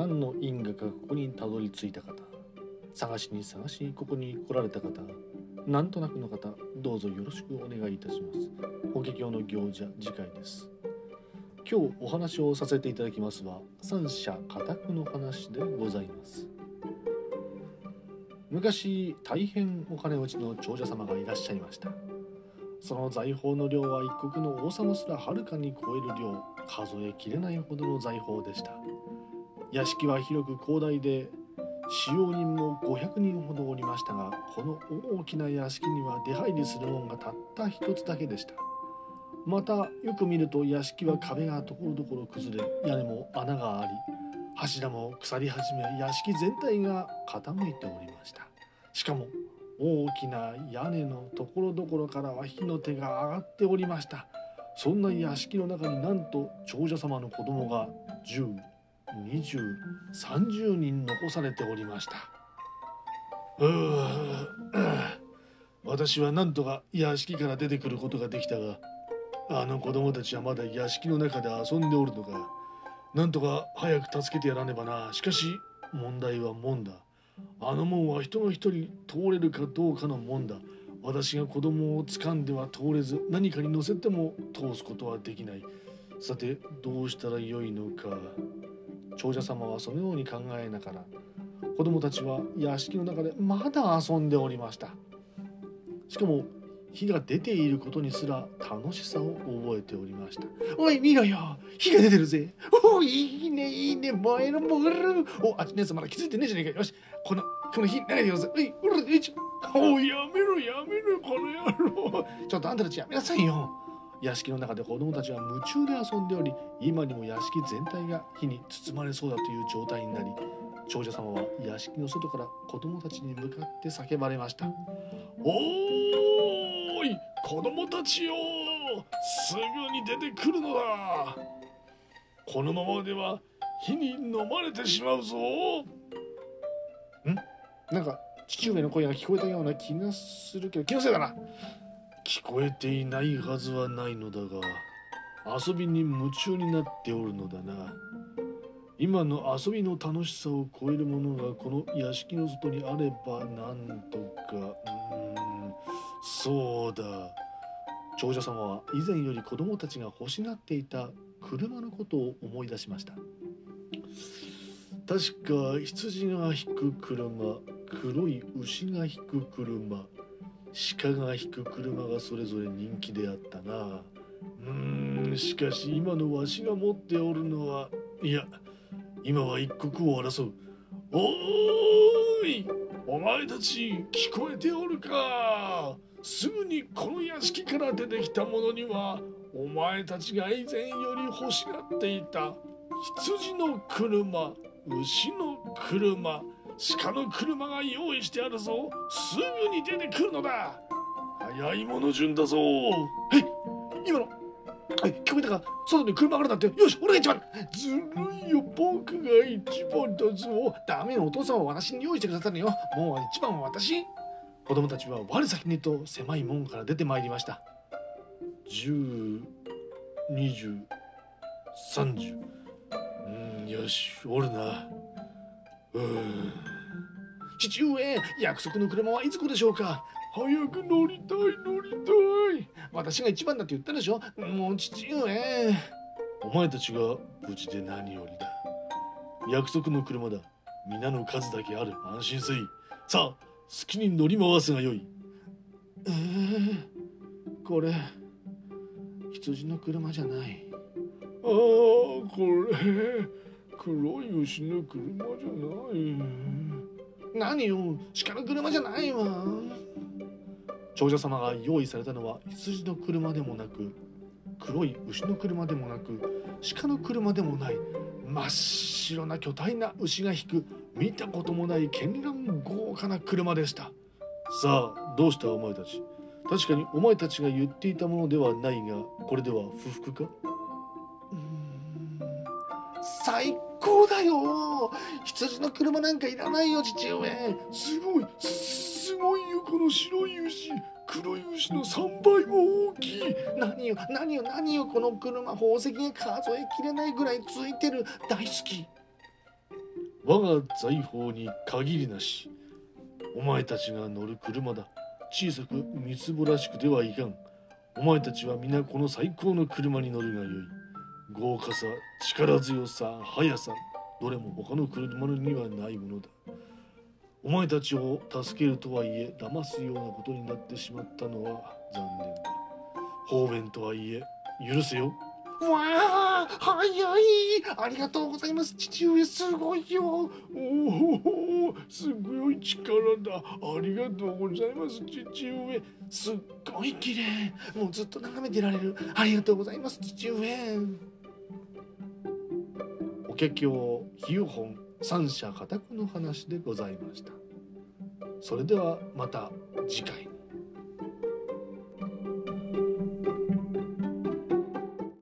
何の因果かここにたどり着いた方？探しに探しにここに来られた方？なんとなくの方どうぞよろしくお願いいたします。法華経の行者次回です。今日お話をさせていただきますは三者家宅の話でございます。昔大変お金持ちの長者様がいらっしゃいました。その財宝の量は一国の王様すらはるかに超える量数えきれないほどの財宝でした。屋敷は広く広大で使用人も500人ほどおりましたがこの大きな屋敷には出入りするもんがたった一つだけでした。またよく見ると屋敷は壁がところどころ崩れ屋根も穴があり柱も腐り始め屋敷全体が傾いておりました。しかも大きな屋根のところどころからは火の手が上がっておりました。そんな屋敷の中になんと長者様の子供が15 2030人残されておりました。うう私はなんとか屋敷から出てくることができたがあの子供たちはまだ屋敷の中で遊んでおるのか。なんとか早く助けてやらねばな。しかし問題は門だ。あの門は人が一人通れるかどうかの門だ。私が子供を掴んでは通れず何かに乗せても通すことはできない。さてどうしたらよいのか。長者様はそのように考えながら子供たちは屋敷の中でまだ遊んでおりました。しかも火が出ていることにすら楽しさを覚えておりました。おい見ろよ。火が出てるぜ。おいいねいいね。燃える燃える。おあっちのやつまだ気づいてねえじゃねえか。よしこのこの火投げてよぜ。おいおらえちおいやめろやめろこの野郎ちょっとあんたたちやめなさいよ屋敷の中で子供たちは夢中で遊んでおり今にも屋敷全体が火に包まれそうだという状態になり長者様は屋敷の外から子供たちに向かって叫ばれました。おーい子供たちよすぐに出てくるのだ。このままでは火に飲まれてしまうぞ。ん？なんか父上の声が聞こえたような気がするけど気のせいだな。聞こえていないはずはないのだが遊びに夢中になっておるのだな。今の遊びの楽しさを超えるものがこの屋敷の外にあればなんとか。うーんそうだ。長者様は以前より子供たちが欲しがっていた車のことを思い出しました。確か羊が引く車黒い牛が引く車鹿が引く車がそれぞれ人気であったな。うーんしかし今のわしが持っておるのはいや今は一国を争う。おーいお前たち聞こえておるか。すぐにこの屋敷から出てきた者にはお前たちが以前より欲しがっていた羊の車牛の車鹿の車が用意してあるぞ。すぐに出てくるのだ。早い者順だぞ。え今の。え聞こえたか？外に車があるなんて。よし俺が一番。ずるいよ。僕が一番だぞ。ダメよお父さんは私に用意してくださるよ。もう一番は私。子供たちは我先にと狭い門から出てまいりました。10、20、30うんよしおるな。父上約束の車はいつ来るでしょうか？早く乗りたい乗りたい。私が一番だって言ったでしょ？もう父上。お前たちが無事で何よりだ。約束の車だ。皆の数だけある。安心せい。さあ好きに乗り回すがよい。えー、これ羊の車じゃない。ああこれ黒い牛の車じゃない。何よ鹿の車じゃないわ。長者様が用意されたのは羊の車でもなく黒い牛の車でもなく鹿の車でもない真っ白な巨大な牛が引く見たこともない絢爛豪華な車でした。さあどうしたお前たち?確かにお前たちが言っていたものではないがこれでは不服か?最高だよ。羊の車なんかいらないよ父上。すごい。すごいよこの白い牛。黒い牛の3倍も大きい。何よ何よ何よこの車宝石が数えきれないぐらいついてる。大好き。我が財宝に限りなし。お前たちが乗る車だ。小さくみつぼらしくではいかん。お前たちは皆この最高の車に乗るがよい。豪華さ力強さ速さどれも他の車にはないものだお前たちを助けるとはいえ騙すようなことになってしまったのは残念だ。方便とはいえ許せよ。わあ早い。ありがとうございます。父上すごいよ。おおすごい。力だありがとうございます父上すっごい綺麗。もうずっと眺めてられる。ありがとうございます父上。華経比喩本三者家宅の話でございました。それではまた次回。